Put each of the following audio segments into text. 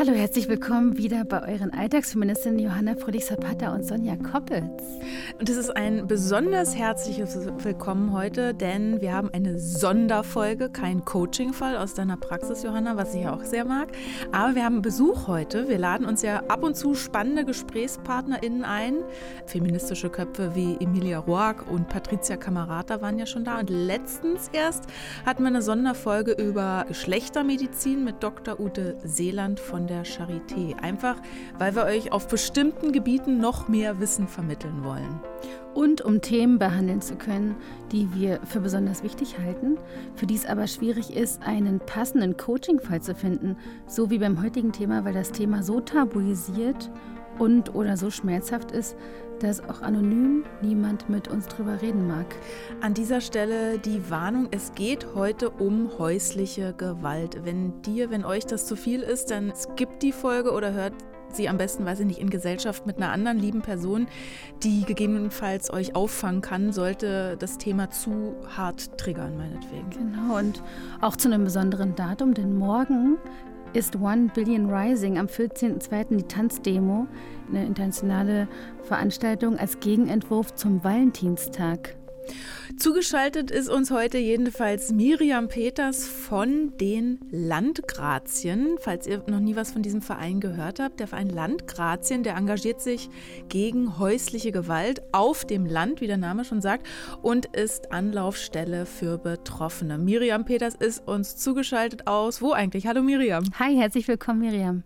Hallo, herzlich willkommen wieder bei euren Alltagsfeministinnen Johanna Fröhlich-Zapata und Sonja Koppitz. Und es ist ein besonders herzliches Willkommen heute, denn wir haben eine Sonderfolge, kein Coaching-Fall aus deiner Praxis, Johanna, was ich ja auch sehr mag. Aber wir haben Besuch heute. Wir laden uns ja ab und zu spannende GesprächspartnerInnen ein. Feministische Köpfe wie Emilia Roark und Patricia Camerata waren ja schon da. Und letztens erst hatten wir eine Sonderfolge über Geschlechtermedizin mit Dr. Ute Seeland von der Charité. Einfach, weil wir euch auf bestimmten Gebieten noch mehr Wissen vermitteln wollen. Und um Themen behandeln zu können, die wir für besonders wichtig halten, für die es aber schwierig ist, einen passenden Coaching-Fall zu finden, so wie beim heutigen Thema, weil das Thema so tabuisiert und oder so schmerzhaft ist, dass auch anonym niemand mit uns drüber reden mag. An dieser Stelle die Warnung, es geht heute um häusliche Gewalt. Wenn dir, wenn euch das zu viel ist, dann skippt die Folge oder hört sie am besten, weiß ich nicht, in Gesellschaft mit einer anderen lieben Person, die gegebenenfalls euch auffangen kann, sollte das Thema zu hart triggern, meinetwegen. Genau, und auch zu einem besonderen Datum, denn morgen ist One Billion Rising am 14.02. die Tanzdemo, eine internationale Veranstaltung als Gegenentwurf zum Valentinstag. Zugeschaltet ist uns heute jedenfalls Miriam Peters von den Landgrazien. Falls ihr noch nie was von diesem Verein gehört habt, der Verein Landgrazien, der engagiert sich gegen häusliche Gewalt auf dem Land, wie der Name schon sagt, und ist Anlaufstelle für Betroffene. Miriam Peters ist uns zugeschaltet aus. Wo eigentlich? Hallo Miriam. Hi, herzlich willkommen, Miriam.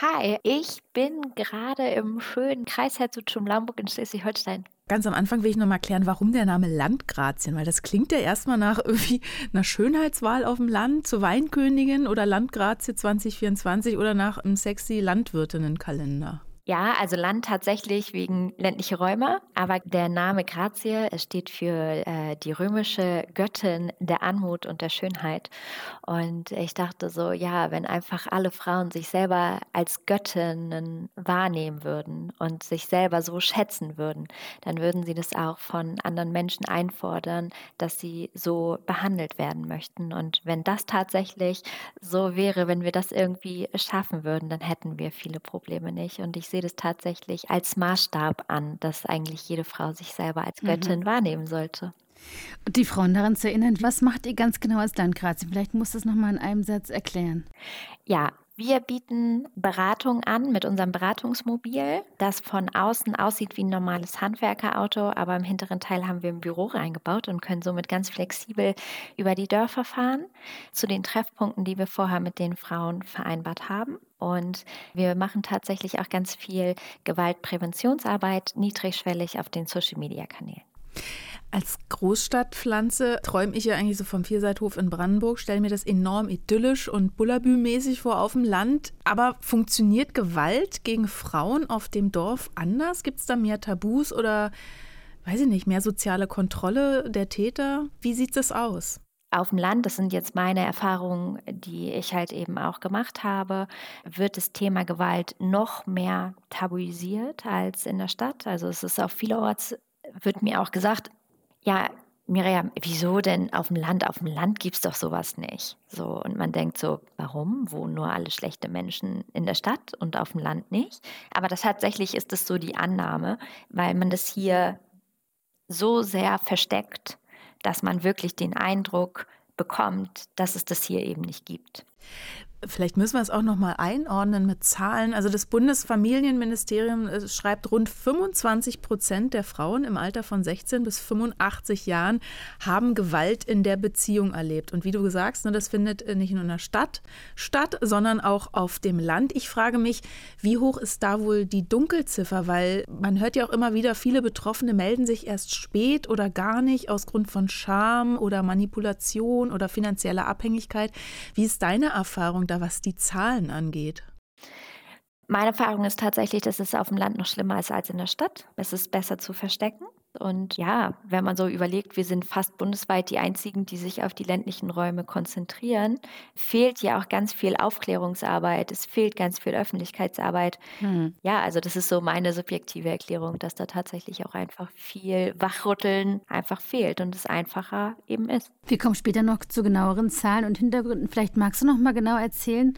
Hi, ich bin gerade im schönen Kreisherzogtum Lamburg in Schleswig-Holstein. Ganz am Anfang will ich noch mal klären, warum der Name Landgrazien, weil das klingt ja erstmal nach irgendwie einer Schönheitswahl auf dem Land zur Weinkönigin oder Landgrazie 2024 oder nach einem sexy Landwirtinnenkalender. Ja, also Land tatsächlich wegen ländliche Räume, aber der Name Grazie steht für äh, die römische Göttin der Anmut und der Schönheit. Und ich dachte so, ja, wenn einfach alle Frauen sich selber als Göttinnen wahrnehmen würden und sich selber so schätzen würden, dann würden sie das auch von anderen Menschen einfordern, dass sie so behandelt werden möchten. Und wenn das tatsächlich so wäre, wenn wir das irgendwie schaffen würden, dann hätten wir viele Probleme nicht. Und ich sehe das tatsächlich als Maßstab an, dass eigentlich jede Frau sich selber als Göttin mhm. wahrnehmen sollte. Die Frauen daran zu erinnern, was macht ihr ganz genau als Landgrazien? Vielleicht musst du es nochmal in einem Satz erklären. Ja, wir bieten Beratung an mit unserem Beratungsmobil, das von außen aussieht wie ein normales Handwerkerauto, aber im hinteren Teil haben wir ein Büro reingebaut und können somit ganz flexibel über die Dörfer fahren zu den Treffpunkten, die wir vorher mit den Frauen vereinbart haben. Und wir machen tatsächlich auch ganz viel Gewaltpräventionsarbeit niedrigschwellig auf den Social-Media-Kanälen. Als Großstadtpflanze träume ich ja eigentlich so vom Vierseithof in Brandenburg, stelle mir das enorm idyllisch und Bullabü-mäßig vor auf dem Land. Aber funktioniert Gewalt gegen Frauen auf dem Dorf anders? Gibt es da mehr Tabus oder, weiß ich nicht, mehr soziale Kontrolle der Täter? Wie sieht es aus? auf dem Land, das sind jetzt meine Erfahrungen, die ich halt eben auch gemacht habe, wird das Thema Gewalt noch mehr tabuisiert als in der Stadt. Also es ist auf vielerorts, wird mir auch gesagt, ja, Miriam, wieso denn auf dem Land? Auf dem Land gibt es doch sowas nicht. So, und man denkt so, warum? Wohnen nur alle schlechte Menschen in der Stadt und auf dem Land nicht? Aber das tatsächlich ist es so die Annahme, weil man das hier so sehr versteckt, dass man wirklich den Eindruck bekommt, dass es das hier eben nicht gibt. Vielleicht müssen wir es auch noch mal einordnen mit Zahlen. Also das Bundesfamilienministerium äh, schreibt, rund 25 Prozent der Frauen im Alter von 16 bis 85 Jahren haben Gewalt in der Beziehung erlebt. Und wie du sagst, ne, das findet äh, nicht nur in der Stadt statt, sondern auch auf dem Land. Ich frage mich, wie hoch ist da wohl die Dunkelziffer? Weil man hört ja auch immer wieder, viele Betroffene melden sich erst spät oder gar nicht aus Grund von Scham oder Manipulation oder finanzieller Abhängigkeit. Wie ist deine Erfahrung? Da, was die Zahlen angeht? Meine Erfahrung ist tatsächlich, dass es auf dem Land noch schlimmer ist als in der Stadt. Es ist besser zu verstecken. Und ja, wenn man so überlegt, wir sind fast bundesweit die einzigen, die sich auf die ländlichen Räume konzentrieren, fehlt ja auch ganz viel Aufklärungsarbeit, es fehlt ganz viel Öffentlichkeitsarbeit. Hm. Ja, also das ist so meine subjektive Erklärung, dass da tatsächlich auch einfach viel Wachrütteln einfach fehlt und es einfacher eben ist. Wir kommen später noch zu genaueren Zahlen und Hintergründen. Vielleicht magst du noch mal genau erzählen,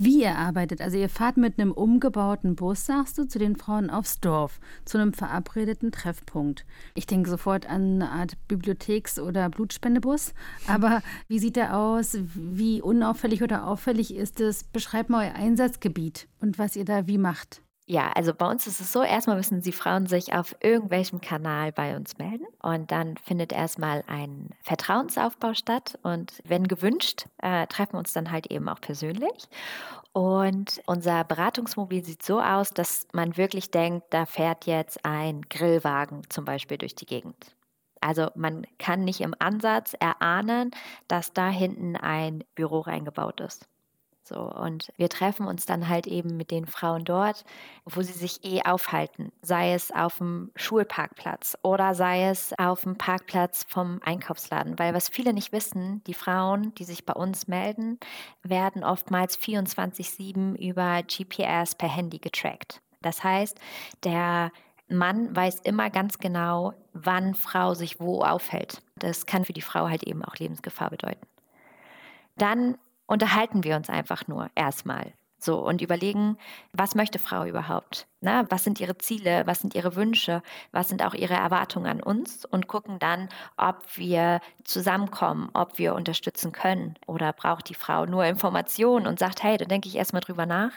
wie ihr arbeitet. Also ihr fahrt mit einem umgebauten Bus, sagst du, zu den Frauen aufs Dorf, zu einem verabredeten Treffpunkt. Ich denke sofort an eine Art Bibliotheks- oder Blutspendebus. Aber wie sieht der aus? Wie unauffällig oder auffällig ist es? Beschreibt mal euer Einsatzgebiet und was ihr da wie macht. Ja, also bei uns ist es so, erstmal müssen die Frauen sich auf irgendwelchem Kanal bei uns melden und dann findet erstmal ein Vertrauensaufbau statt und wenn gewünscht, äh, treffen wir uns dann halt eben auch persönlich. Und unser Beratungsmobil sieht so aus, dass man wirklich denkt, da fährt jetzt ein Grillwagen zum Beispiel durch die Gegend. Also man kann nicht im Ansatz erahnen, dass da hinten ein Büro reingebaut ist. So, und wir treffen uns dann halt eben mit den Frauen dort, wo sie sich eh aufhalten. Sei es auf dem Schulparkplatz oder sei es auf dem Parkplatz vom Einkaufsladen. Weil was viele nicht wissen, die Frauen, die sich bei uns melden, werden oftmals 24-7 über GPS per Handy getrackt. Das heißt, der Mann weiß immer ganz genau, wann Frau sich wo aufhält. Das kann für die Frau halt eben auch Lebensgefahr bedeuten. Dann unterhalten wir uns einfach nur erstmal. So und überlegen, was möchte Frau überhaupt? Na, was sind ihre Ziele? Was sind ihre Wünsche? Was sind auch ihre Erwartungen an uns? Und gucken dann, ob wir zusammenkommen, ob wir unterstützen können. Oder braucht die Frau nur Informationen und sagt, hey, da denke ich erstmal drüber nach.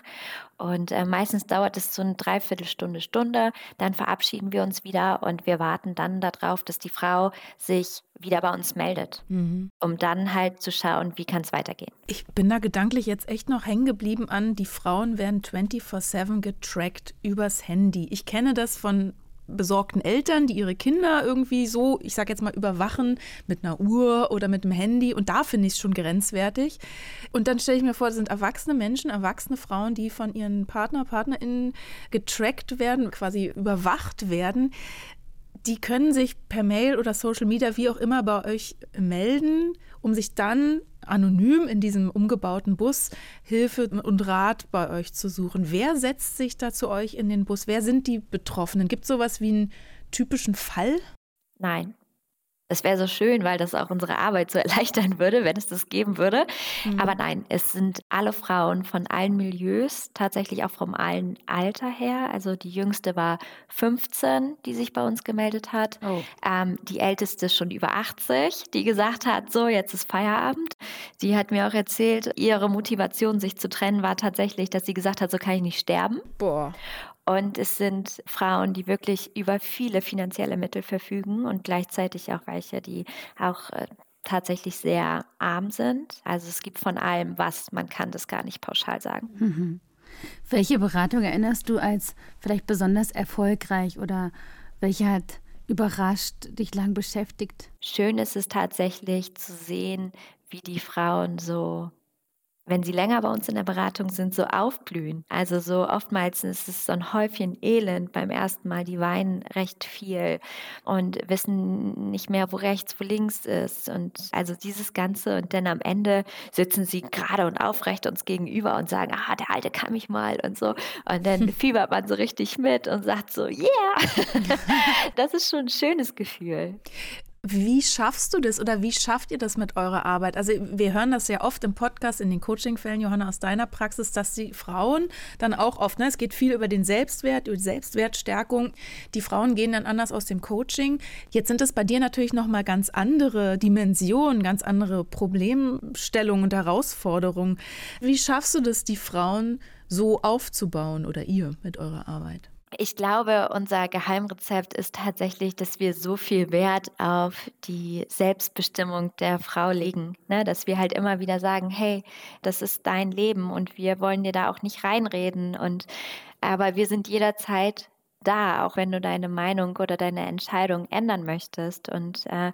Und äh, meistens dauert es so eine Dreiviertelstunde, Stunde. Dann verabschieden wir uns wieder und wir warten dann darauf, dass die Frau sich wieder bei uns meldet, mhm. um dann halt zu schauen, wie kann es weitergehen. Ich bin da gedanklich jetzt echt noch hängen geblieben an, die Frauen werden 24-7 getrackt übers Handy. Ich kenne das von besorgten Eltern, die ihre Kinder irgendwie so, ich sage jetzt mal, überwachen mit einer Uhr oder mit einem Handy. Und da finde ich es schon grenzwertig. Und dann stelle ich mir vor, das sind erwachsene Menschen, erwachsene Frauen, die von ihren Partner, PartnerInnen getrackt werden, quasi überwacht werden die können sich per Mail oder Social Media, wie auch immer, bei euch melden, um sich dann anonym in diesem umgebauten Bus Hilfe und Rat bei euch zu suchen. Wer setzt sich da zu euch in den Bus? Wer sind die Betroffenen? Gibt es sowas wie einen typischen Fall? Nein, es wäre so schön, weil das auch unsere Arbeit so erleichtern würde, wenn es das geben würde. Mhm. Aber nein, es sind alle Frauen von allen Milieus, tatsächlich auch vom allen Alter her. Also die jüngste war 15, die sich bei uns gemeldet hat. Oh. Ähm, die älteste schon über 80, die gesagt hat, so, jetzt ist Feierabend. Sie hat mir auch erzählt, ihre Motivation, sich zu trennen, war tatsächlich, dass sie gesagt hat, so kann ich nicht sterben. Boah. Und es sind Frauen, die wirklich über viele finanzielle Mittel verfügen und gleichzeitig auch welche, die auch äh, tatsächlich sehr arm sind. Also es gibt von allem was, man kann das gar nicht pauschal sagen. Mhm. Welche Beratung erinnerst du als vielleicht besonders erfolgreich oder welche hat überrascht, dich lang beschäftigt? Schön ist es tatsächlich zu sehen, wie die Frauen so wenn sie länger bei uns in der Beratung sind, so aufblühen. Also so oftmals ist es so ein Häufchen Elend beim ersten Mal. Die weinen recht viel und wissen nicht mehr, wo rechts, wo links ist. Und also dieses Ganze. Und dann am Ende sitzen sie gerade und aufrecht uns gegenüber und sagen, ah, der Alte kann mich mal und so. Und dann fiebert man so richtig mit und sagt so, yeah. das ist schon ein schönes Gefühl. Wie schaffst du das oder wie schafft ihr das mit eurer Arbeit? Also wir hören das ja oft im Podcast, in den Coaching-Fällen, Johanna, aus deiner Praxis, dass die Frauen dann auch oft, ne, es geht viel über den Selbstwert, über die Selbstwertstärkung. Die Frauen gehen dann anders aus dem Coaching. Jetzt sind es bei dir natürlich nochmal ganz andere Dimensionen, ganz andere Problemstellungen und Herausforderungen. Wie schaffst du das, die Frauen so aufzubauen oder ihr mit eurer Arbeit? Ich glaube, unser Geheimrezept ist tatsächlich, dass wir so viel Wert auf die Selbstbestimmung der Frau legen, ne? dass wir halt immer wieder sagen, hey, das ist dein Leben und wir wollen dir da auch nicht reinreden und aber wir sind jederzeit da, auch wenn du deine Meinung oder deine Entscheidung ändern möchtest. Und äh,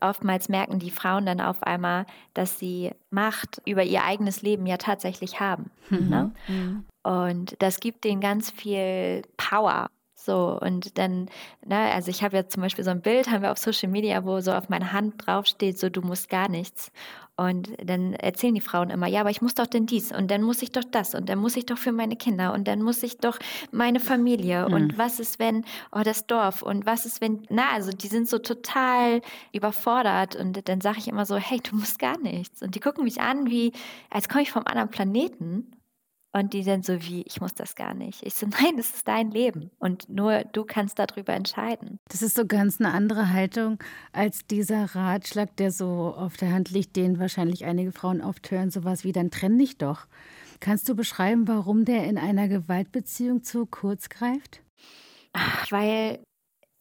oftmals merken die Frauen dann auf einmal, dass sie Macht über ihr eigenes Leben ja tatsächlich haben. Mhm. Ne? Mhm. Und das gibt denen ganz viel Power. So, und dann, ne, also ich habe ja zum Beispiel so ein Bild, haben wir auf Social Media, wo so auf meiner Hand draufsteht, so du musst gar nichts. Und dann erzählen die Frauen immer, ja, aber ich muss doch denn dies und dann muss ich doch das und dann muss ich doch für meine Kinder und dann muss ich doch meine Familie mhm. und was ist, wenn, oh, das Dorf und was ist, wenn, na, also die sind so total überfordert und dann sage ich immer so, hey, du musst gar nichts. Und die gucken mich an, wie, als komme ich vom anderen Planeten und die sind so wie, ich muss das gar nicht. Ich so, nein, das ist dein Leben und nur du kannst darüber entscheiden. Das ist so ganz eine andere Haltung als dieser Ratschlag, der so auf der Hand liegt, den wahrscheinlich einige Frauen oft hören, sowas wie, dann trenn dich doch. Kannst du beschreiben, warum der in einer Gewaltbeziehung zu kurz greift? Ach, weil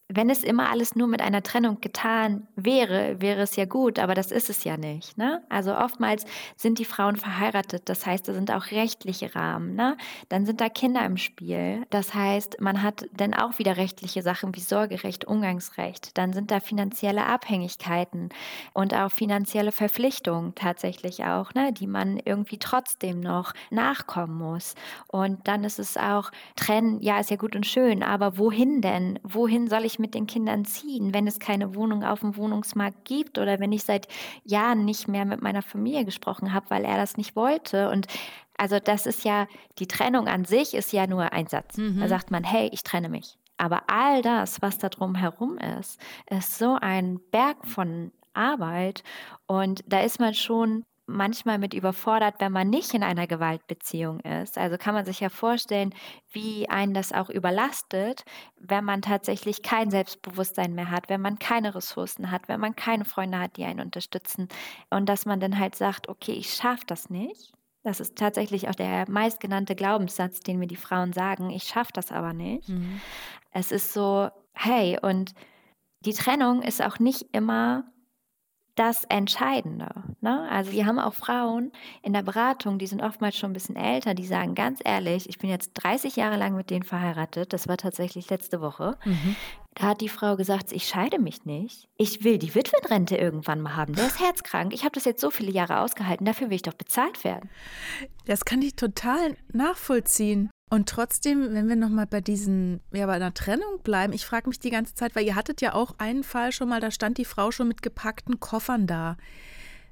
wenn es immer alles nur mit einer Trennung getan wäre, wäre es ja gut, aber das ist es ja nicht. Ne? Also oftmals sind die Frauen verheiratet, das heißt, da sind auch rechtliche Rahmen. Ne? Dann sind da Kinder im Spiel, das heißt, man hat dann auch wieder rechtliche Sachen wie Sorgerecht, Umgangsrecht. Dann sind da finanzielle Abhängigkeiten und auch finanzielle Verpflichtungen tatsächlich auch, ne? die man irgendwie trotzdem noch nachkommen muss. Und dann ist es auch, trennen, ja, ist ja gut und schön, aber wohin denn? Wohin soll ich mit den Kindern ziehen, wenn es keine Wohnung auf dem Wohnungsmarkt gibt oder wenn ich seit Jahren nicht mehr mit meiner Familie gesprochen habe, weil er das nicht wollte. Und also das ist ja, die Trennung an sich ist ja nur ein Satz. Mhm. Da sagt man, hey, ich trenne mich. Aber all das, was da drum herum ist, ist so ein Berg von Arbeit. Und da ist man schon manchmal mit überfordert, wenn man nicht in einer Gewaltbeziehung ist. Also kann man sich ja vorstellen, wie einen das auch überlastet, wenn man tatsächlich kein Selbstbewusstsein mehr hat, wenn man keine Ressourcen hat, wenn man keine Freunde hat, die einen unterstützen und dass man dann halt sagt, okay, ich schaffe das nicht. Das ist tatsächlich auch der meistgenannte Glaubenssatz, den mir die Frauen sagen, ich schaffe das aber nicht. Mhm. Es ist so, hey, und die Trennung ist auch nicht immer das Entscheidende. Ne? Also wir haben auch Frauen in der Beratung, die sind oftmals schon ein bisschen älter, die sagen ganz ehrlich, ich bin jetzt 30 Jahre lang mit denen verheiratet, das war tatsächlich letzte Woche. Mhm. Da hat die Frau gesagt, ich scheide mich nicht. Ich will die Witwenrente irgendwann mal haben. Der ist herzkrank. Ich habe das jetzt so viele Jahre ausgehalten. Dafür will ich doch bezahlt werden. Das kann ich total nachvollziehen. Und trotzdem, wenn wir nochmal bei diesen, ja, bei einer Trennung bleiben, ich frage mich die ganze Zeit, weil ihr hattet ja auch einen Fall schon mal, da stand die Frau schon mit gepackten Koffern da.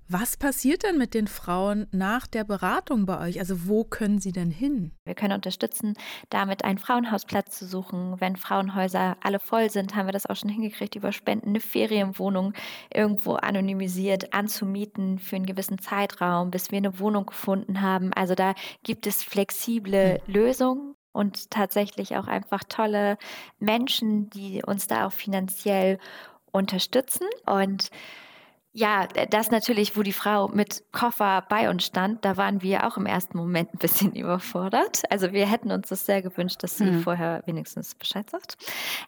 Was passiert denn mit den Frauen nach der Beratung bei euch? Also wo können sie denn hin? Wir können unterstützen, damit einen Frauenhausplatz zu suchen. Wenn Frauenhäuser alle voll sind, haben wir das auch schon hingekriegt, über Spenden eine Ferienwohnung irgendwo anonymisiert anzumieten für einen gewissen Zeitraum, bis wir eine Wohnung gefunden haben. Also da gibt es flexible hm. Lösungen und tatsächlich auch einfach tolle Menschen, die uns da auch finanziell unterstützen. Und ja, das natürlich, wo die Frau mit Koffer bei uns stand, da waren wir auch im ersten Moment ein bisschen überfordert. Also wir hätten uns das sehr gewünscht, dass sie mhm. vorher wenigstens Bescheid sagt.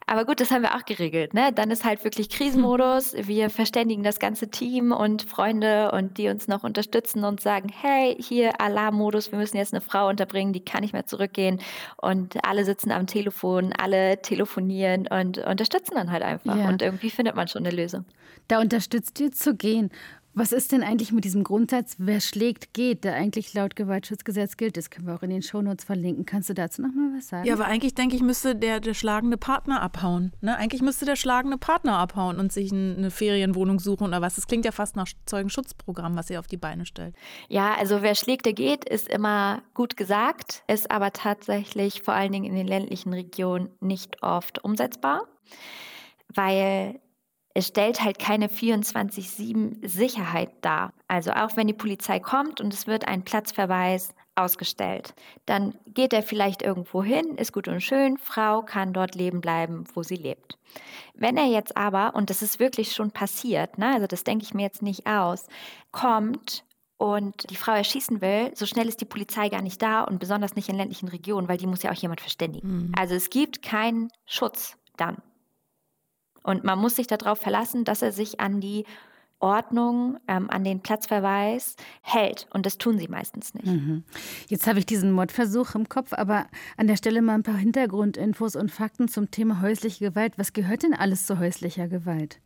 Aber gut, das haben wir auch geregelt. Ne? Dann ist halt wirklich Krisenmodus. Wir verständigen das ganze Team und Freunde und die uns noch unterstützen und sagen, hey, hier Alarmmodus, wir müssen jetzt eine Frau unterbringen, die kann nicht mehr zurückgehen. Und alle sitzen am Telefon, alle telefonieren und unterstützen dann halt einfach. Ja. Und irgendwie findet man schon eine Lösung. Da unterstützt ihr zu gehen. Was ist denn eigentlich mit diesem Grundsatz, wer schlägt, geht, der eigentlich laut Gewaltschutzgesetz gilt? Das können wir auch in den Shownotes verlinken. Kannst du dazu noch mal was sagen? Ja, aber eigentlich denke ich, müsste der, der schlagende Partner abhauen. Ne? Eigentlich müsste der schlagende Partner abhauen und sich eine Ferienwohnung suchen oder was. Das klingt ja fast nach Zeugenschutzprogramm, was ihr auf die Beine stellt. Ja, also wer schlägt, der geht, ist immer gut gesagt, ist aber tatsächlich vor allen Dingen in den ländlichen Regionen nicht oft umsetzbar, weil es stellt halt keine 24-7 Sicherheit dar. Also auch wenn die Polizei kommt und es wird ein Platzverweis ausgestellt, dann geht er vielleicht irgendwo hin, ist gut und schön, Frau kann dort leben bleiben, wo sie lebt. Wenn er jetzt aber, und das ist wirklich schon passiert, ne, also das denke ich mir jetzt nicht aus, kommt und die Frau erschießen will, so schnell ist die Polizei gar nicht da und besonders nicht in ländlichen Regionen, weil die muss ja auch jemand verständigen. Mhm. Also es gibt keinen Schutz dann. Und man muss sich darauf verlassen, dass er sich an die Ordnung, ähm, an den Platzverweis hält. Und das tun sie meistens nicht. Mhm. Jetzt habe ich diesen Mordversuch im Kopf, aber an der Stelle mal ein paar Hintergrundinfos und Fakten zum Thema häusliche Gewalt. Was gehört denn alles zu häuslicher Gewalt?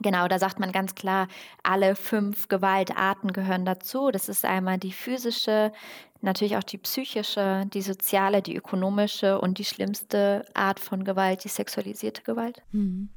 Genau, da sagt man ganz klar, alle fünf Gewaltarten gehören dazu. Das ist einmal die physische, natürlich auch die psychische, die soziale, die ökonomische und die schlimmste Art von Gewalt, die sexualisierte Gewalt. Mhm.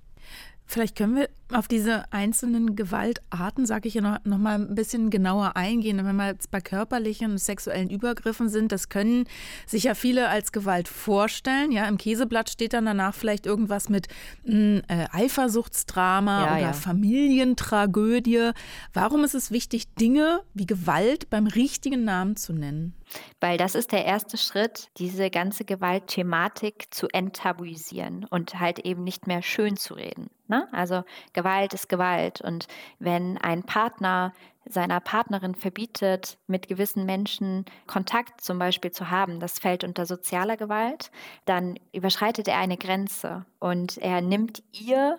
Vielleicht können wir auf diese einzelnen Gewaltarten, sage ich ja noch, noch mal ein bisschen genauer eingehen. Wenn wir jetzt bei körperlichen und sexuellen Übergriffen sind, das können sich ja viele als Gewalt vorstellen. Ja, im Käseblatt steht dann danach vielleicht irgendwas mit äh, Eifersuchtsdrama ja, oder ja. Familientragödie. Warum ist es wichtig, Dinge wie Gewalt beim richtigen Namen zu nennen? Weil das ist der erste Schritt, diese ganze Gewaltthematik zu enttabuisieren und halt eben nicht mehr schön zu reden. Ne? Also Gewalt ist Gewalt. Und wenn ein Partner seiner Partnerin verbietet, mit gewissen Menschen Kontakt zum Beispiel zu haben, das fällt unter sozialer Gewalt, dann überschreitet er eine Grenze und er nimmt ihr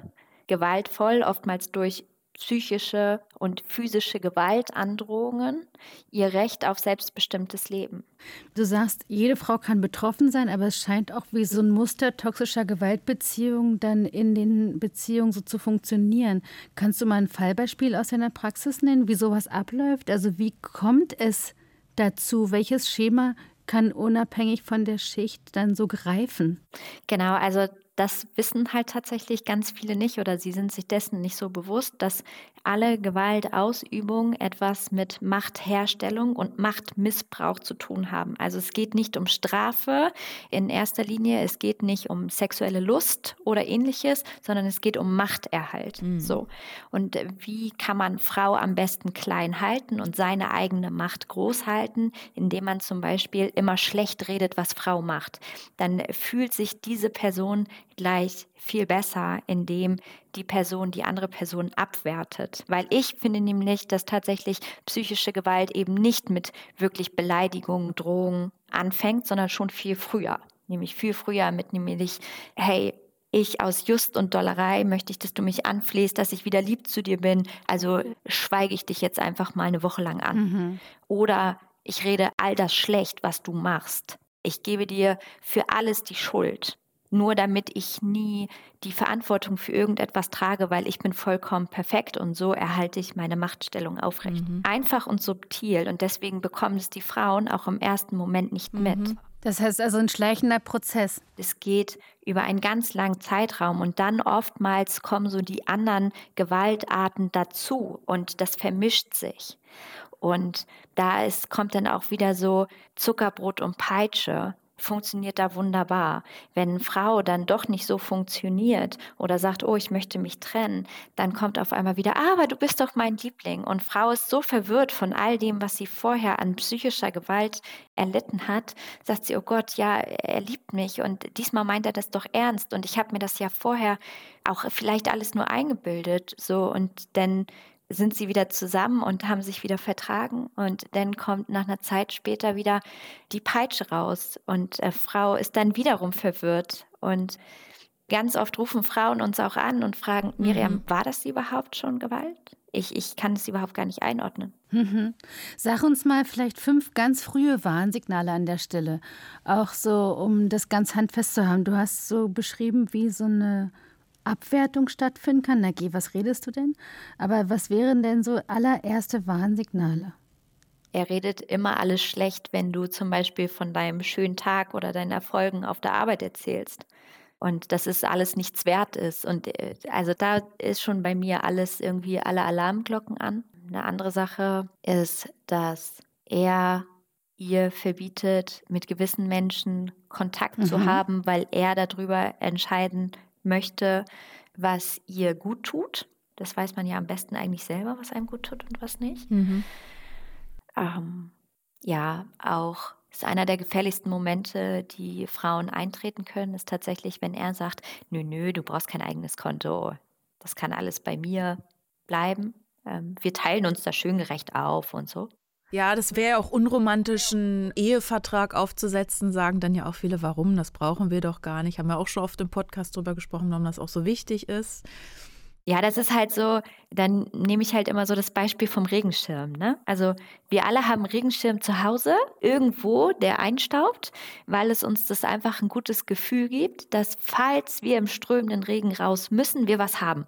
gewaltvoll, oftmals durch psychische und physische Gewaltandrohungen ihr Recht auf selbstbestimmtes Leben. Du sagst, jede Frau kann betroffen sein, aber es scheint auch wie so ein Muster toxischer Gewaltbeziehungen dann in den Beziehungen so zu funktionieren. Kannst du mal ein Fallbeispiel aus deiner Praxis nennen, wie sowas abläuft? Also wie kommt es dazu? Welches Schema kann unabhängig von der Schicht dann so greifen? Genau, also das wissen halt tatsächlich ganz viele nicht oder sie sind sich dessen nicht so bewusst, dass alle Gewaltausübung etwas mit Machtherstellung und Machtmissbrauch zu tun haben. Also es geht nicht um Strafe in erster Linie, es geht nicht um sexuelle Lust oder ähnliches, sondern es geht um Machterhalt. Mhm. So. Und wie kann man Frau am besten klein halten und seine eigene Macht groß halten, indem man zum Beispiel immer schlecht redet, was Frau macht? Dann fühlt sich diese Person gleich viel besser, indem die Person die andere Person abwertet. Weil ich finde nämlich, dass tatsächlich psychische Gewalt eben nicht mit wirklich Beleidigungen, Drohungen anfängt, sondern schon viel früher. Nämlich viel früher mit nämlich, hey, ich aus Just und Dollerei möchte ich, dass du mich anflehst, dass ich wieder lieb zu dir bin. Also schweige ich dich jetzt einfach mal eine Woche lang an. Mhm. Oder ich rede all das schlecht, was du machst. Ich gebe dir für alles die Schuld nur damit ich nie die Verantwortung für irgendetwas trage, weil ich bin vollkommen perfekt und so erhalte ich meine Machtstellung aufrecht. Mhm. Einfach und subtil und deswegen bekommen es die Frauen auch im ersten Moment nicht mhm. mit. Das heißt also ein schleichender Prozess. Es geht über einen ganz langen Zeitraum und dann oftmals kommen so die anderen Gewaltarten dazu und das vermischt sich. Und da ist, kommt dann auch wieder so Zuckerbrot und Peitsche funktioniert da wunderbar. Wenn eine Frau dann doch nicht so funktioniert oder sagt, oh, ich möchte mich trennen, dann kommt auf einmal wieder, aber du bist doch mein Liebling. Und Frau ist so verwirrt von all dem, was sie vorher an psychischer Gewalt erlitten hat, sagt sie, oh Gott, ja, er liebt mich und diesmal meint er das doch ernst und ich habe mir das ja vorher auch vielleicht alles nur eingebildet, so und dann sind sie wieder zusammen und haben sich wieder vertragen. Und dann kommt nach einer Zeit später wieder die Peitsche raus und äh, Frau ist dann wiederum verwirrt. Und ganz oft rufen Frauen uns auch an und fragen, Miriam, mhm. war das überhaupt schon Gewalt? Ich, ich kann es überhaupt gar nicht einordnen. Mhm. Sag uns mal vielleicht fünf ganz frühe Warnsignale an der Stelle. Auch so, um das ganz handfest zu haben. Du hast so beschrieben, wie so eine Abwertung stattfinden kann. Na geh, was redest du denn? Aber was wären denn so allererste Warnsignale? Er redet immer alles schlecht, wenn du zum Beispiel von deinem schönen Tag oder deinen Erfolgen auf der Arbeit erzählst. Und dass es alles nichts wert ist. Und äh, also da ist schon bei mir alles irgendwie alle Alarmglocken an. Eine andere Sache ist, dass er ihr verbietet, mit gewissen Menschen Kontakt mhm. zu haben, weil er darüber entscheiden möchte, was ihr gut tut. Das weiß man ja am besten eigentlich selber, was einem gut tut und was nicht. Mhm. Ähm, ja, auch ist einer der gefährlichsten Momente, die Frauen eintreten können, ist tatsächlich, wenn er sagt, nö, nö, du brauchst kein eigenes Konto. Das kann alles bei mir bleiben. Ähm, wir teilen uns da schön gerecht auf und so. Ja, das wäre ja auch unromantisch, einen Ehevertrag aufzusetzen, sagen dann ja auch viele, warum, das brauchen wir doch gar nicht. Haben wir auch schon oft im Podcast drüber gesprochen, warum das auch so wichtig ist. Ja, das ist halt so, dann nehme ich halt immer so das Beispiel vom Regenschirm. Ne? Also wir alle haben Regenschirm zu Hause, irgendwo, der einstaubt, weil es uns das einfach ein gutes Gefühl gibt, dass falls wir im strömenden Regen raus müssen, wir was haben.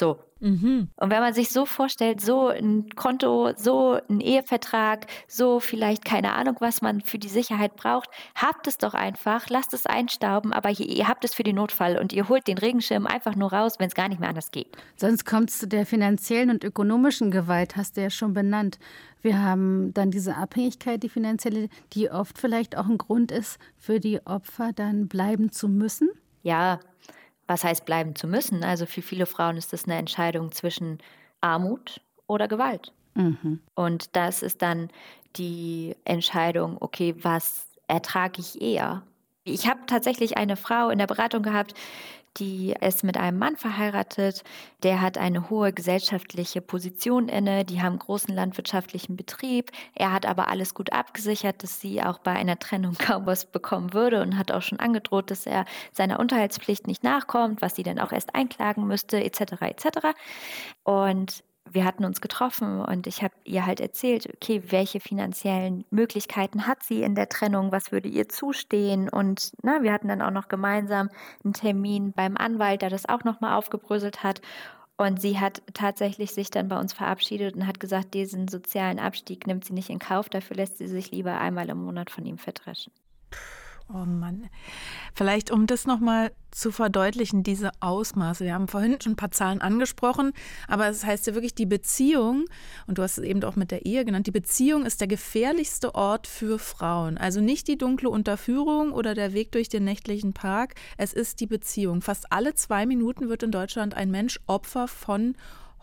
So. Mhm. Und wenn man sich so vorstellt, so ein Konto, so ein Ehevertrag, so vielleicht keine Ahnung, was man für die Sicherheit braucht, habt es doch einfach, lasst es einstauben, aber ihr, ihr habt es für den Notfall und ihr holt den Regenschirm einfach nur raus, wenn es gar nicht mehr anders geht. Sonst kommt es zu der finanziellen und ökonomischen Gewalt, hast du ja schon benannt. Wir haben dann diese Abhängigkeit, die finanzielle, die oft vielleicht auch ein Grund ist, für die Opfer dann bleiben zu müssen. Ja, was heißt bleiben zu müssen? Also für viele Frauen ist das eine Entscheidung zwischen Armut oder Gewalt. Mhm. Und das ist dann die Entscheidung, okay, was ertrage ich eher? Ich habe tatsächlich eine Frau in der Beratung gehabt, die ist mit einem Mann verheiratet, der hat eine hohe gesellschaftliche Position inne, die haben großen landwirtschaftlichen Betrieb. Er hat aber alles gut abgesichert, dass sie auch bei einer Trennung kaum was bekommen würde und hat auch schon angedroht, dass er seiner Unterhaltspflicht nicht nachkommt, was sie dann auch erst einklagen müsste, etc. etc. Und wir hatten uns getroffen und ich habe ihr halt erzählt, okay, welche finanziellen Möglichkeiten hat sie in der Trennung, was würde ihr zustehen? Und na, ne, wir hatten dann auch noch gemeinsam einen Termin beim Anwalt, der das auch nochmal aufgebröselt hat. Und sie hat tatsächlich sich dann bei uns verabschiedet und hat gesagt, diesen sozialen Abstieg nimmt sie nicht in Kauf, dafür lässt sie sich lieber einmal im Monat von ihm verdreschen. Oh Mann. Vielleicht, um das nochmal zu verdeutlichen, diese Ausmaße. Wir haben vorhin schon ein paar Zahlen angesprochen, aber es das heißt ja wirklich, die Beziehung, und du hast es eben auch mit der Ehe genannt, die Beziehung ist der gefährlichste Ort für Frauen. Also nicht die dunkle Unterführung oder der Weg durch den nächtlichen Park, es ist die Beziehung. Fast alle zwei Minuten wird in Deutschland ein Mensch Opfer von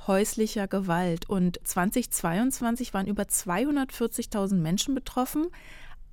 häuslicher Gewalt. Und 2022 waren über 240.000 Menschen betroffen.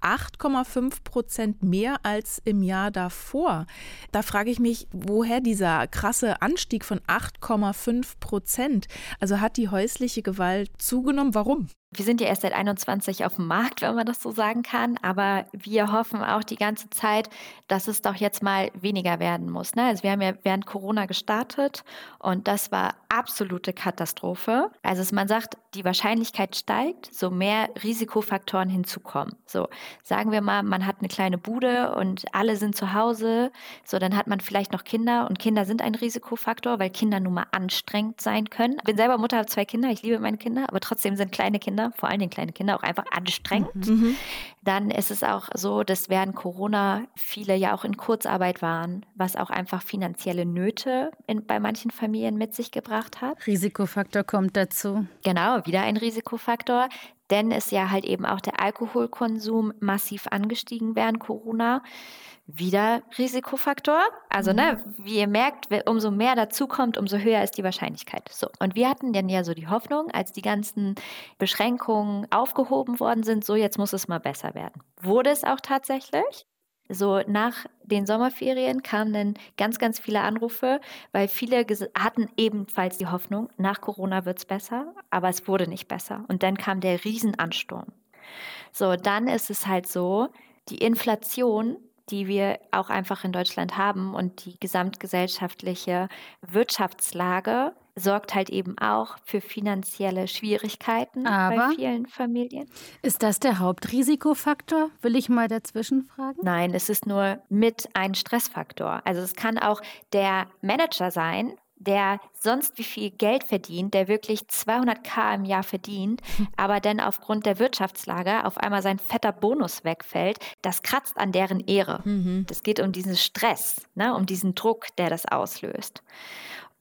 8,5 Prozent mehr als im Jahr davor. Da frage ich mich, woher dieser krasse Anstieg von 8,5 Prozent? Also hat die häusliche Gewalt zugenommen? Warum? Wir sind ja erst seit 21 auf dem Markt, wenn man das so sagen kann, aber wir hoffen auch die ganze Zeit, dass es doch jetzt mal weniger werden muss. Ne? Also wir haben ja während Corona gestartet und das war absolute Katastrophe. Also man sagt, die Wahrscheinlichkeit steigt, so mehr Risikofaktoren hinzukommen. So sagen wir mal, man hat eine kleine Bude und alle sind zu Hause, so dann hat man vielleicht noch Kinder und Kinder sind ein Risikofaktor, weil Kinder nun mal anstrengend sein können. Ich bin selber Mutter, habe zwei Kinder, ich liebe meine Kinder, aber trotzdem sind kleine Kinder Kinder, vor allen Dingen kleine Kinder, auch einfach anstrengend. Mhm. Dann ist es auch so, dass während Corona viele ja auch in Kurzarbeit waren, was auch einfach finanzielle Nöte in, bei manchen Familien mit sich gebracht hat. Risikofaktor kommt dazu. Genau, wieder ein Risikofaktor denn ist ja halt eben auch der Alkoholkonsum massiv angestiegen während Corona wieder Risikofaktor. Also, ne, mhm. ne, wie ihr merkt, umso mehr dazukommt, umso höher ist die Wahrscheinlichkeit. So. Und wir hatten dann ja so die Hoffnung, als die ganzen Beschränkungen aufgehoben worden sind, so jetzt muss es mal besser werden. Wurde es auch tatsächlich? So nach den Sommerferien kamen dann ganz, ganz viele Anrufe, weil viele hatten ebenfalls die Hoffnung, nach Corona wird es besser, aber es wurde nicht besser. Und dann kam der Riesenansturm. So, dann ist es halt so, die Inflation die wir auch einfach in Deutschland haben und die gesamtgesellschaftliche Wirtschaftslage sorgt halt eben auch für finanzielle Schwierigkeiten Aber bei vielen Familien. Ist das der Hauptrisikofaktor? Will ich mal dazwischen fragen? Nein, es ist nur mit ein Stressfaktor. Also es kann auch der Manager sein, der sonst wie viel Geld verdient, der wirklich 200k im Jahr verdient, aber dann aufgrund der Wirtschaftslage auf einmal sein fetter Bonus wegfällt, das kratzt an deren Ehre. Mhm. Das geht um diesen Stress, ne, um diesen Druck, der das auslöst.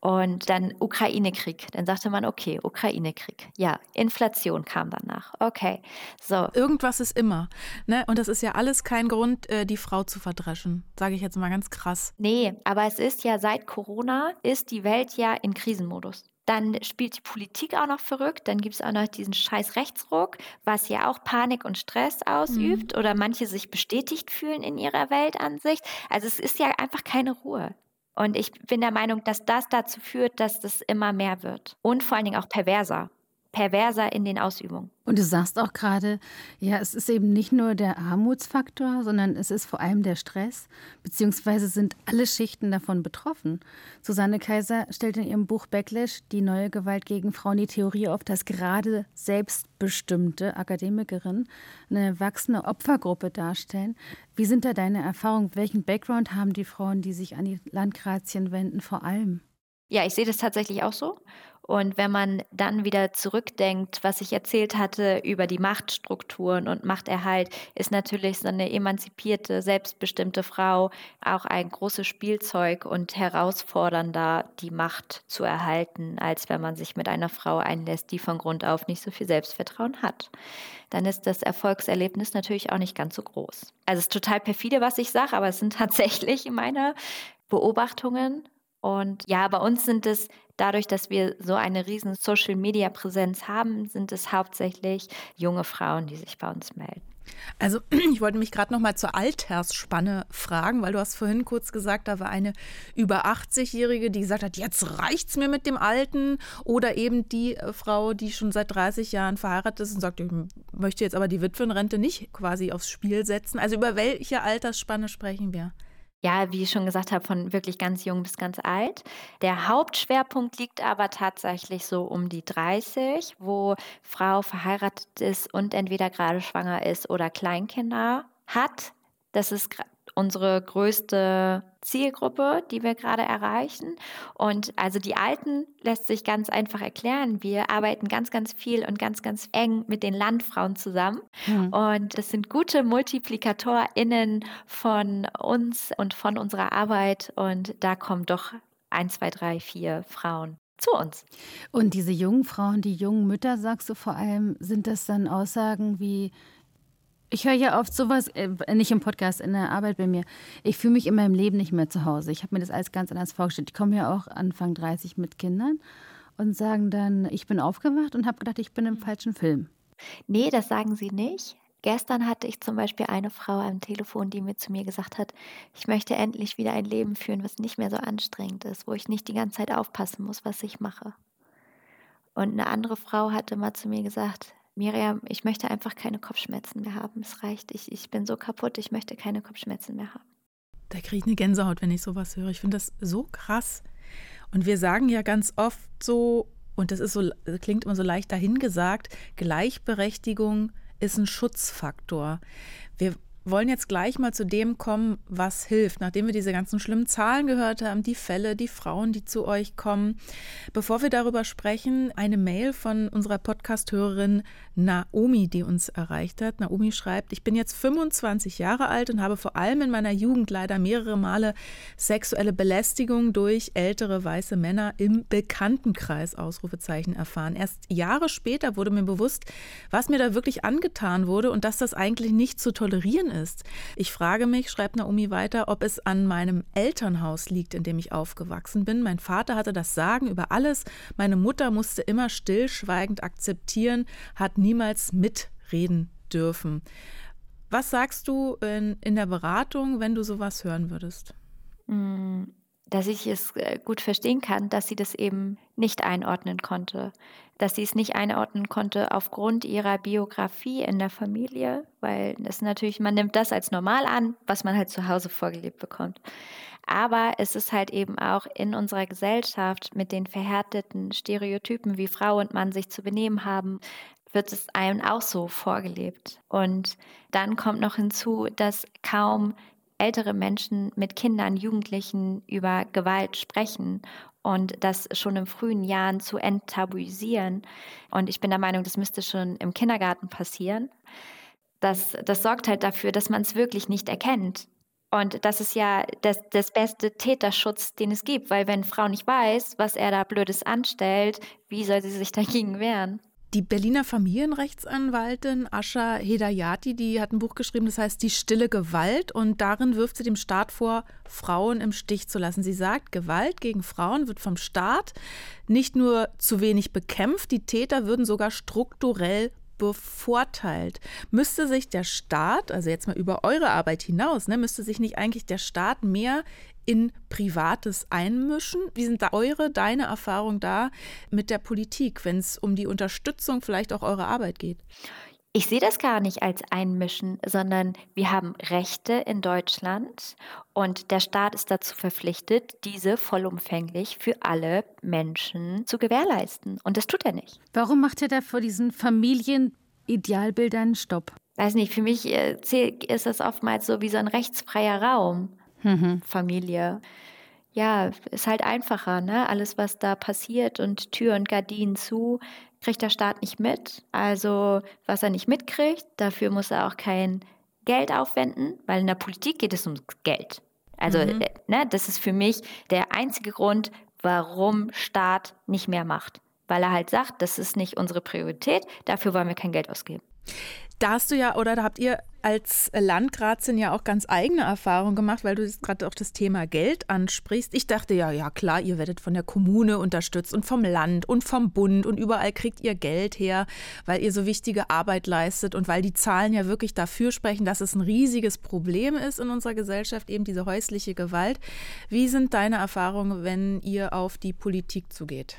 Und dann Ukraine-Krieg. Dann sagte man, okay, Ukraine-Krieg. Ja, Inflation kam danach. Okay, so. Irgendwas ist immer. Ne? Und das ist ja alles kein Grund, äh, die Frau zu verdreschen. Sage ich jetzt mal ganz krass. Nee, aber es ist ja seit Corona, ist die Welt ja in Krisenmodus. Dann spielt die Politik auch noch verrückt. Dann gibt es auch noch diesen scheiß Rechtsruck, was ja auch Panik und Stress ausübt mhm. oder manche sich bestätigt fühlen in ihrer Weltansicht. Also es ist ja einfach keine Ruhe. Und ich bin der Meinung, dass das dazu führt, dass das immer mehr wird. Und vor allen Dingen auch perverser perverser in den Ausübungen. Und du sagst auch gerade, ja, es ist eben nicht nur der Armutsfaktor, sondern es ist vor allem der Stress, beziehungsweise sind alle Schichten davon betroffen. Susanne Kaiser stellt in ihrem Buch Backlash die neue Gewalt gegen Frauen die Theorie auf, dass gerade selbstbestimmte Akademikerinnen eine wachsende Opfergruppe darstellen. Wie sind da deine Erfahrungen? Welchen Background haben die Frauen, die sich an die Landgrazien wenden, vor allem? Ja, ich sehe das tatsächlich auch so. Und wenn man dann wieder zurückdenkt, was ich erzählt hatte über die Machtstrukturen und Machterhalt, ist natürlich so eine emanzipierte, selbstbestimmte Frau auch ein großes Spielzeug und herausfordernder, die Macht zu erhalten, als wenn man sich mit einer Frau einlässt, die von Grund auf nicht so viel Selbstvertrauen hat. Dann ist das Erfolgserlebnis natürlich auch nicht ganz so groß. Also es ist total perfide, was ich sage, aber es sind tatsächlich meine Beobachtungen und ja, bei uns sind es dadurch, dass wir so eine riesen Social-Media-Präsenz haben, sind es hauptsächlich junge Frauen, die sich bei uns melden. Also ich wollte mich gerade noch mal zur Altersspanne fragen, weil du hast vorhin kurz gesagt, da war eine über 80-Jährige, die gesagt hat, jetzt reicht's mir mit dem Alten oder eben die äh, Frau, die schon seit 30 Jahren verheiratet ist und sagt, ich möchte jetzt aber die Witwenrente nicht quasi aufs Spiel setzen. Also über welche Altersspanne sprechen wir? Ja, wie ich schon gesagt habe, von wirklich ganz jung bis ganz alt. Der Hauptschwerpunkt liegt aber tatsächlich so um die 30, wo Frau verheiratet ist und entweder gerade schwanger ist oder Kleinkinder hat. Das ist unsere größte Zielgruppe, die wir gerade erreichen. Und also die Alten lässt sich ganz einfach erklären. Wir arbeiten ganz, ganz viel und ganz, ganz eng mit den Landfrauen zusammen. Mhm. Und das sind gute MultiplikatorInnen von uns und von unserer Arbeit. Und da kommen doch ein, zwei, drei, vier Frauen zu uns. Und diese jungen Frauen, die jungen Mütter, sagst du vor allem, sind das dann Aussagen wie, ich höre ja oft sowas, äh, nicht im Podcast, in der Arbeit bei mir. Ich fühle mich in meinem Leben nicht mehr zu Hause. Ich habe mir das alles ganz anders vorgestellt. Ich komme ja auch Anfang 30 mit Kindern und sagen dann, ich bin aufgewacht und habe gedacht, ich bin im falschen Film. Nee, das sagen sie nicht. Gestern hatte ich zum Beispiel eine Frau am Telefon, die mir zu mir gesagt hat, ich möchte endlich wieder ein Leben führen, was nicht mehr so anstrengend ist, wo ich nicht die ganze Zeit aufpassen muss, was ich mache. Und eine andere Frau hatte mal zu mir gesagt, Miriam, ich möchte einfach keine Kopfschmerzen mehr haben. Es reicht. Ich, ich bin so kaputt, ich möchte keine Kopfschmerzen mehr haben. Da kriege ich eine Gänsehaut, wenn ich sowas höre. Ich finde das so krass. Und wir sagen ja ganz oft so, und das ist so, das klingt immer so leicht dahingesagt, Gleichberechtigung ist ein Schutzfaktor. Wir wollen jetzt gleich mal zu dem kommen, was hilft, nachdem wir diese ganzen schlimmen Zahlen gehört haben, die Fälle, die Frauen, die zu euch kommen. Bevor wir darüber sprechen, eine Mail von unserer Podcast-Hörerin Naomi, die uns erreicht hat. Naomi schreibt, ich bin jetzt 25 Jahre alt und habe vor allem in meiner Jugend leider mehrere Male sexuelle Belästigung durch ältere weiße Männer im Bekanntenkreis Ausrufezeichen erfahren. Erst Jahre später wurde mir bewusst, was mir da wirklich angetan wurde und dass das eigentlich nicht zu tolerieren ist. Ich frage mich, schreibt Naomi weiter, ob es an meinem Elternhaus liegt, in dem ich aufgewachsen bin. Mein Vater hatte das Sagen über alles. Meine Mutter musste immer stillschweigend akzeptieren, hat niemals mitreden dürfen. Was sagst du in, in der Beratung, wenn du sowas hören würdest? Dass ich es äh, gut verstehen kann, dass sie das eben nicht einordnen konnte. Dass sie es nicht einordnen konnte aufgrund ihrer Biografie in der Familie, weil es natürlich, man nimmt das als normal an, was man halt zu Hause vorgelebt bekommt. Aber es ist halt eben auch in unserer Gesellschaft mit den verhärteten Stereotypen, wie Frau und Mann sich zu benehmen haben, wird es einem auch so vorgelebt. Und dann kommt noch hinzu, dass kaum ältere Menschen mit Kindern, Jugendlichen über Gewalt sprechen und das schon in frühen Jahren zu enttabuisieren. Und ich bin der Meinung, das müsste schon im Kindergarten passieren. Das, das sorgt halt dafür, dass man es wirklich nicht erkennt. Und das ist ja das, das beste Täterschutz, den es gibt, weil wenn Frau nicht weiß, was er da Blödes anstellt, wie soll sie sich dagegen wehren? Die Berliner Familienrechtsanwaltin Ascha Hedayati, die hat ein Buch geschrieben, das heißt Die stille Gewalt und darin wirft sie dem Staat vor, Frauen im Stich zu lassen. Sie sagt, Gewalt gegen Frauen wird vom Staat nicht nur zu wenig bekämpft, die Täter würden sogar strukturell bevorteilt. Müsste sich der Staat, also jetzt mal über eure Arbeit hinaus, ne, müsste sich nicht eigentlich der Staat mehr in Privates einmischen? Wie sind da eure, deine Erfahrungen da mit der Politik, wenn es um die Unterstützung vielleicht auch eurer Arbeit geht? Ich sehe das gar nicht als Einmischen, sondern wir haben Rechte in Deutschland und der Staat ist dazu verpflichtet, diese vollumfänglich für alle Menschen zu gewährleisten. Und das tut er nicht. Warum macht er da vor diesen Familienidealbildern Stopp? Weiß nicht, für mich äh, ist das oftmals so wie so ein rechtsfreier Raum mhm. Familie. ja, ist halt einfacher, ne? Alles, was da passiert und Tür und Gardinen zu, kriegt der Staat nicht mit. Also, was er nicht mitkriegt, dafür muss er auch kein Geld aufwenden, weil in der Politik geht es ums Geld. Also, mhm. Äh, ne, das ist für mich der einzige Grund, warum Staat nicht mehr macht. Weil er halt sagt, das ist nicht unsere Priorität, dafür wollen wir kein Geld ausgeben. Da hast du ja, oder da habt ihr als Landgrazin ja auch ganz eigene Erfahrungen gemacht, weil du gerade auch das Thema Geld ansprichst. Ich dachte ja, ja klar, ihr werdet von der Kommune unterstützt und vom Land und vom Bund und überall kriegt ihr Geld her, weil ihr so wichtige Arbeit leistet und weil die Zahlen ja wirklich dafür sprechen, dass es ein riesiges Problem ist in unserer Gesellschaft, eben diese häusliche Gewalt. Wie sind deine Erfahrungen, wenn ihr auf die Politik zugeht?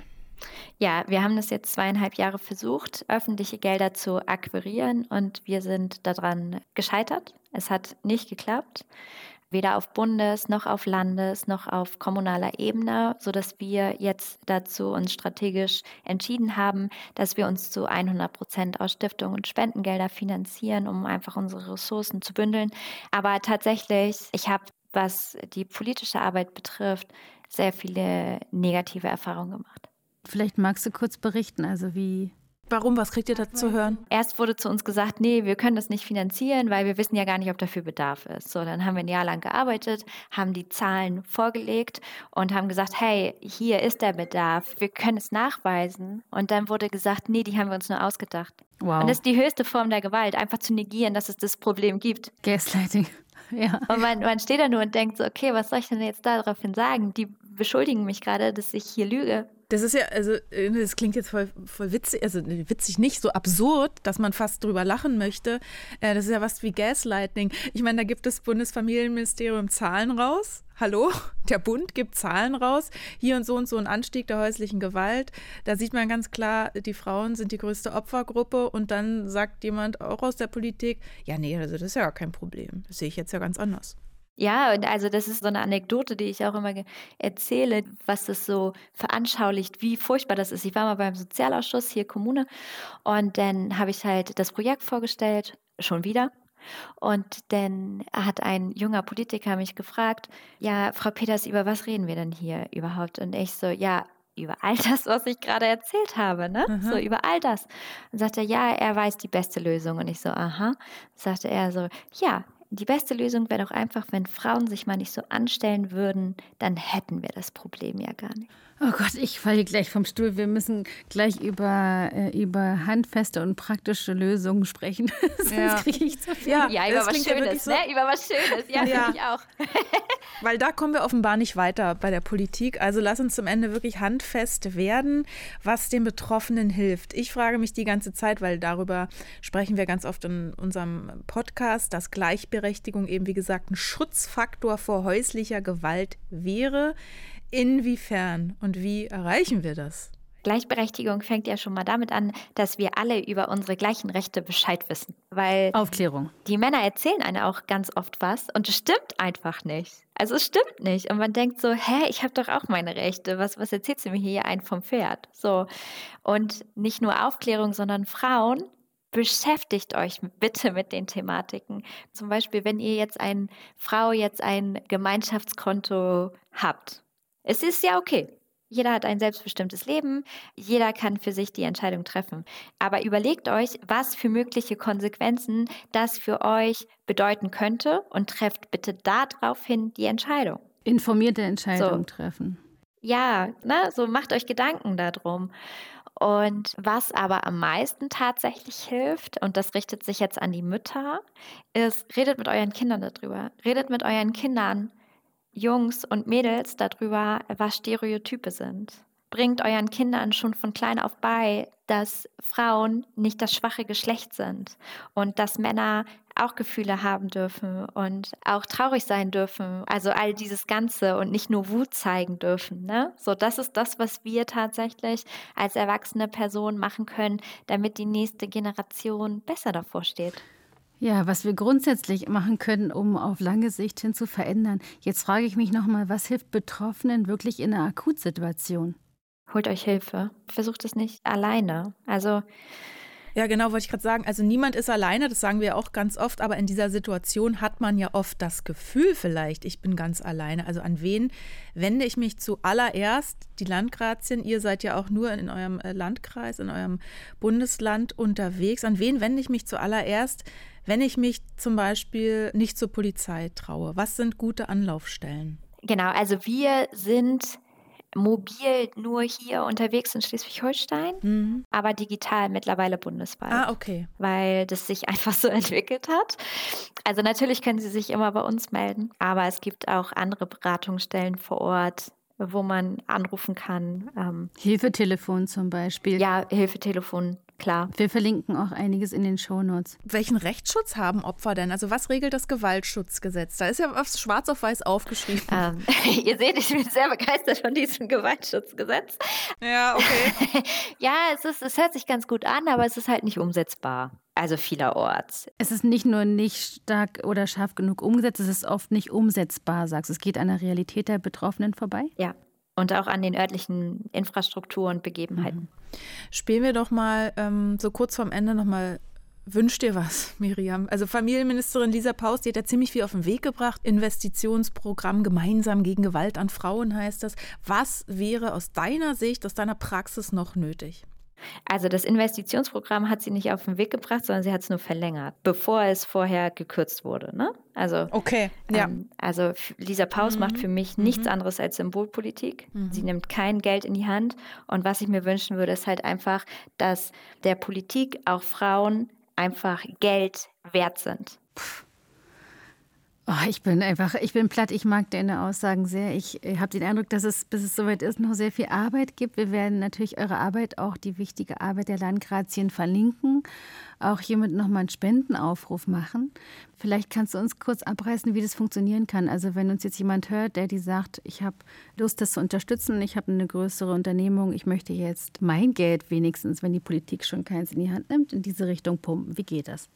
Ja, wir haben das jetzt zweieinhalb Jahre versucht, öffentliche Gelder zu akquirieren und wir sind daran gescheitert. Es hat nicht geklappt, weder auf Bundes- noch auf Landes- noch auf kommunaler Ebene, sodass wir jetzt dazu uns strategisch entschieden haben, dass wir uns zu 100 Prozent aus Stiftungen und Spendengelder finanzieren, um einfach unsere Ressourcen zu bündeln. Aber tatsächlich, ich habe, was die politische Arbeit betrifft, sehr viele negative Erfahrungen gemacht. Vielleicht magst du kurz berichten, also wie. Warum? Was kriegt ihr da zu hören? Erst wurde zu uns gesagt, nee, wir können das nicht finanzieren, weil wir wissen ja gar nicht, ob dafür Bedarf ist. So, dann haben wir ein Jahr lang gearbeitet, haben die Zahlen vorgelegt und haben gesagt, hey, hier ist der Bedarf, wir können es nachweisen. Und dann wurde gesagt, nee, die haben wir uns nur ausgedacht. Wow. Und das ist die höchste Form der Gewalt, einfach zu negieren, dass es das Problem gibt. Gaslighting. Ja. Und man, man steht da nur und denkt so, okay, was soll ich denn jetzt daraufhin sagen? Die beschuldigen mich gerade, dass ich hier lüge. Das ist ja, also, äh, das klingt jetzt voll, voll witzig, also witzig nicht, so absurd, dass man fast drüber lachen möchte. Äh, das ist ja was wie Gaslighting. Ich meine, da gibt das Bundesfamilienministerium Zahlen raus. Hallo? Der Bund gibt Zahlen raus. Hier und so und so ein Anstieg der häuslichen Gewalt. Da sieht man ganz klar, die Frauen sind die größte Opfergruppe. Und dann sagt jemand auch aus der Politik, ja, nee, also das ist ja kein Problem. Das sehe ich jetzt ja ganz anders. Ja, und also das ist so eine Anekdote, die ich auch immer erzähle, was das so veranschaulicht, wie furchtbar das ist. Ich war mal beim Sozialausschuss hier Kommune und dann habe ich halt das Projekt vorgestellt, schon wieder. Und dann hat ein junger Politiker mich gefragt, ja, Frau Peters, über was reden wir denn hier überhaupt? Und ich so, ja, über all das, was ich gerade erzählt habe, ne? Mhm. So über all das. Und sagte er, ja, er weiß die beste Lösung. Und ich so, aha. Sagte er so, ja, die beste Lösung wäre doch einfach, wenn Frauen sich mal nicht so anstellen würden, dann hätten wir das Problem ja gar nicht. Oh Gott, ich falle gleich vom Stuhl. Wir müssen gleich über, äh, über handfeste und praktische Lösungen sprechen. Sonst ja. kriege ich zu viel. Ja, ja über was Schönes, ja so. ne? Über was Schönes. Ja, ja. ich auch. Weil da kommen wir offenbar nicht weiter bei der Politik. Also lass uns zum Ende wirklich handfest werden, was den Betroffenen hilft. Ich frage mich die ganze Zeit, weil darüber sprechen wir ganz oft in unserem Podcast, dass Gleichberechtigung eben, wie gesagt, ein Schutzfaktor vor häuslicher Gewalt wäre. Inwiefern und wie erreichen wir das? Gleichberechtigung fängt ja schon mal damit an, dass wir alle über unsere gleichen Rechte Bescheid wissen. Weil Aufklärung. Die Männer erzählen einem auch ganz oft was und es stimmt einfach nicht. Also es stimmt nicht. Und man denkt so, hä, ich habe doch auch meine Rechte. Was, was erzählst du mir hier ein vom Pferd? So. Und nicht nur Aufklärung, sondern Frauen, beschäftigt euch bitte mit den Thematiken. Zum Beispiel, wenn ihr jetzt eine Frau jetzt ein Gemeinschaftskonto habt es ist ja okay. Jeder hat ein selbstbestimmtes Leben, jeder kann für sich die Entscheidung treffen. Aber überlegt euch, was für mögliche Konsequenzen das für euch bedeuten könnte und trefft bitte daraufhin die Entscheidung. Informierte Entscheidung so. treffen. Ja, ne, so macht euch Gedanken darum. Und was aber am meisten tatsächlich hilft, und das richtet sich jetzt an die Mütter, ist, redet mit euren Kindern darüber. Redet mit euren Kindern Jungs und Mädels darüber, was Stereotype sind. Bringt euren Kindern schon von klein auf bei, dass Frauen nicht das schwache Geschlecht sind und dass Männer auch Gefühle haben dürfen und auch traurig sein dürfen. Also all dieses Ganze und nicht nur Wut zeigen dürfen. Ne? So, das ist das, was wir tatsächlich als erwachsene Person machen können, damit die nächste Generation besser davor steht. Ja, was wir grundsätzlich machen können, um auf lange Sicht hin zu verändern. Jetzt frage ich mich nochmal, was hilft Betroffenen wirklich in einer Akutsituation? Holt euch Hilfe. Versucht es nicht alleine. Also Ja, genau, wollte ich gerade sagen. Also niemand ist alleine, das sagen wir auch ganz oft, aber in dieser Situation hat man ja oft das Gefühl vielleicht, ich bin ganz alleine. Also an wen wende ich mich zuallererst? Die Landgrazien, ihr seid ja auch nur in eurem äh, Landkreis, in eurem Bundesland unterwegs. An wen wende ich mich zuallererst, wenn ich mich zum Beispiel nicht zur Polizei traue? Was sind gute Anlaufstellen? Genau, also wir sind mobil nur hier unterwegs in Schleswig-Holstein, mhm. aber digital mittlerweile bundesweit. Ah, okay. Weil das sich einfach so entwickelt hat. Also natürlich können Sie sich immer bei uns melden, aber es gibt auch andere Beratungsstellen vor Ort, wo man anrufen kann. Ähm, Hilfetelefon zum Beispiel. Ja, Hilfetelefon Klar. Wir verlinken auch einiges in den Shownotes. Welchen Rechtsschutz haben Opfer denn? Also was regelt das Gewaltschutzgesetz? Da ist ja was schwarz auf weiß aufgeschrieben. Ähm, ihr seht, ich bin sehr begeistert von diesem Gewaltschutzgesetz. Ja, okay. ja, es, ist, es hört sich ganz gut an, aber es ist halt nicht umsetzbar. Also vielerorts. Es ist nicht nur nicht stark oder scharf genug umgesetzt, es ist oft nicht umsetzbar, sagst du. Es geht an der Realität der Betroffenen vorbei? Ja, und auch an den örtlichen Infrastruktur und Begebenheiten. Mhm. Spielen wir doch mal ähm, so kurz vorm Ende nochmal Wünscht dir was, Miriam? Also Familienministerin Lisa Paus, die hat ja ziemlich viel auf den Weg gebracht. Investitionsprogramm gemeinsam gegen Gewalt an Frauen heißt das. Was wäre aus deiner Sicht, aus deiner Praxis noch nötig? Also das Investitionsprogramm hat sie nicht auf den Weg gebracht, sondern sie hat es nur verlängert, bevor es vorher gekürzt wurde. Ne? Also, okay, ja. Ähm, also Lisa Paus mhm. macht für mich mhm. nichts anderes als Symbolpolitik. Mhm. Sie nimmt kein Geld in die Hand. Und was ich mir wünschen würde, ist halt einfach, dass der Politik auch Frauen einfach Geld wert sind. Puh. Oh, ich bin einfach, ich bin platt. Ich mag deine Aussagen sehr. Ich habe den Eindruck, dass es, bis es soweit ist, noch sehr viel Arbeit gibt. Wir werden natürlich eure Arbeit, auch die wichtige Arbeit der Landgrazien verlinken. Auch hiermit nochmal einen Spendenaufruf machen. Vielleicht kannst du uns kurz abreißen, wie das funktionieren kann. Also wenn uns jetzt jemand hört, der die sagt, ich habe Lust, das zu unterstützen, ich habe eine größere Unternehmung, ich möchte jetzt mein Geld wenigstens, wenn die Politik schon keins in die Hand nimmt, in diese Richtung pumpen. Wie geht das?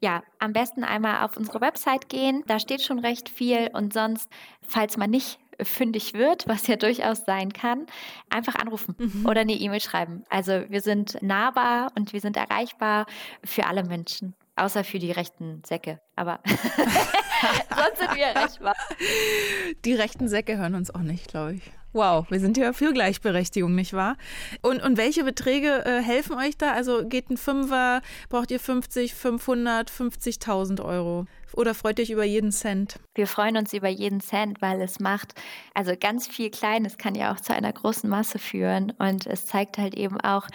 Ja, am besten einmal auf unsere Website gehen. Da steht schon recht viel. Und sonst, falls man nicht fündig wird, was ja durchaus sein kann, einfach anrufen mhm. oder eine E-Mail schreiben. Also wir sind nahbar und wir sind erreichbar für alle Menschen. Außer für die rechten Säcke. Aber sonst sind wir erreichbar. Die rechten Säcke hören uns auch nicht, glaube ich. Wow, wir sind ja für Gleichberechtigung, nicht wahr? Und, und welche Beträge äh, helfen euch da? Also geht ein Fünfer, braucht ihr 50, 500, 50.000 Euro? Oder freut euch über jeden Cent? Wir freuen uns über jeden Cent, weil es macht, also ganz viel Kleines kann ja auch zu einer großen Masse führen. Und es zeigt halt eben auch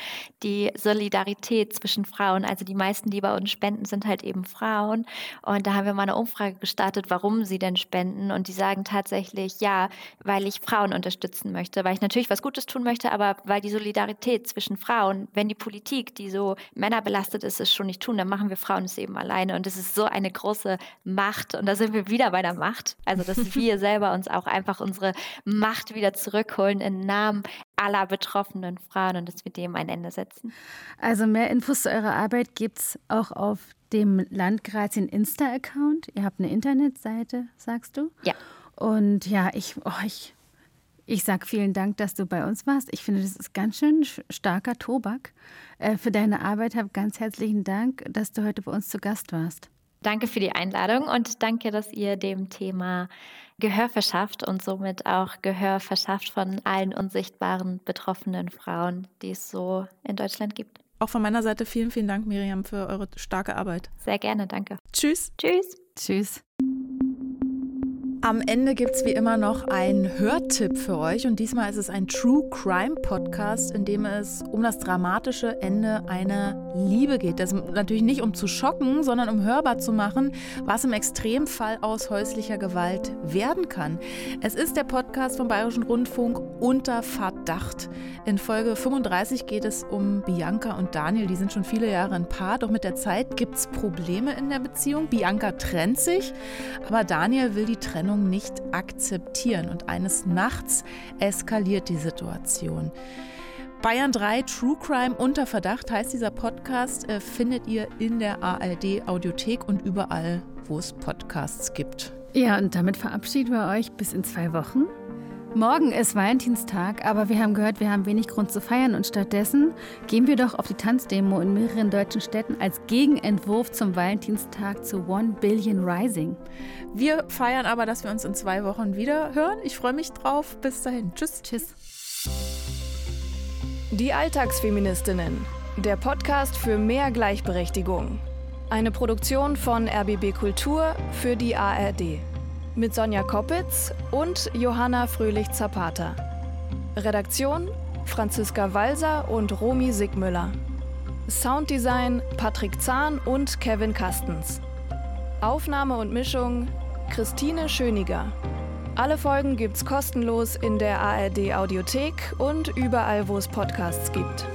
die Solidarität zwischen Frauen. Also die meisten, die bei uns spenden, sind halt eben Frauen. Und da haben wir mal eine Umfrage gestartet, warum sie denn spenden. Und die sagen tatsächlich, ja, weil ich Frauen unterstützen möchte, weil ich natürlich was Gutes tun möchte, aber weil die Solidarität zwischen Frauen, wenn die Politik, die so männerbelastet ist, es schon nicht tun, dann machen wir Frauen es eben alleine. Und es ist so eine große Macht. Und da sind wir wieder bei der Macht. Also, dass wir selber uns auch einfach unsere Macht wieder zurückholen im Namen aller betroffenen Frauen und dass wir dem ein Ende setzen. Also mehr Infos zu eurer Arbeit gibt es auch auf dem Landgrazien Insta-Account. Ihr habt eine Internetseite, sagst du? Ja. Und ja, ich, oh, ich, ich sage vielen Dank, dass du bei uns warst. Ich finde, das ist ganz schön starker Tobak. Äh, für deine Arbeit habe ganz herzlichen Dank, dass du heute bei uns zu Gast warst. Danke für die Einladung und danke, dass ihr dem Thema Gehör verschafft und somit auch Gehör verschafft von allen unsichtbaren betroffenen Frauen, die es so in Deutschland gibt. Auch von meiner Seite vielen, vielen Dank, Miriam, für eure starke Arbeit. Sehr gerne, danke. Tschüss. Tschüss. Tschüss. Am Ende gibt es wie immer noch einen Hörtipp für euch und diesmal ist es ein True Crime Podcast, in dem es um das dramatische Ende einer Liebe geht. Das natürlich nicht um zu schocken, sondern um hörbar zu machen, was im Extremfall aus häuslicher Gewalt werden kann. Es ist der Podcast vom Bayerischen Rundfunk unter Verdacht. In Folge 35 geht es um Bianca und Daniel. Die sind schon viele Jahre ein Paar, doch mit der Zeit gibt es Probleme in der Beziehung. Bianca trennt sich, aber Daniel will die Trennung Trennung nicht akzeptieren und eines Nachts eskaliert die Situation. Bayern 3 True Crime unter Verdacht heißt dieser Podcast, äh, findet ihr in der ARD Audiothek und überall, wo es Podcasts gibt. Ja, und damit verabschieden wir euch bis in zwei Wochen. Morgen ist Valentinstag, aber wir haben gehört, wir haben wenig Grund zu feiern und stattdessen gehen wir doch auf die Tanzdemo in mehreren deutschen Städten als Gegenentwurf zum Valentinstag zu One Billion Rising. Wir feiern aber, dass wir uns in zwei Wochen wieder hören. Ich freue mich drauf. Bis dahin. Tschüss. Tschüss. Die Alltagsfeministinnen. Der Podcast für mehr Gleichberechtigung. Eine Produktion von RBB Kultur für die ARD mit Sonja Koppitz und Johanna Fröhlich-Zapata. Redaktion Franziska Walser und Romy Sigmüller. Sounddesign Patrick Zahn und Kevin Kastens. Aufnahme und Mischung Christine Schöniger. Alle Folgen gibt's kostenlos in der ARD Audiothek und überall, wo es Podcasts gibt.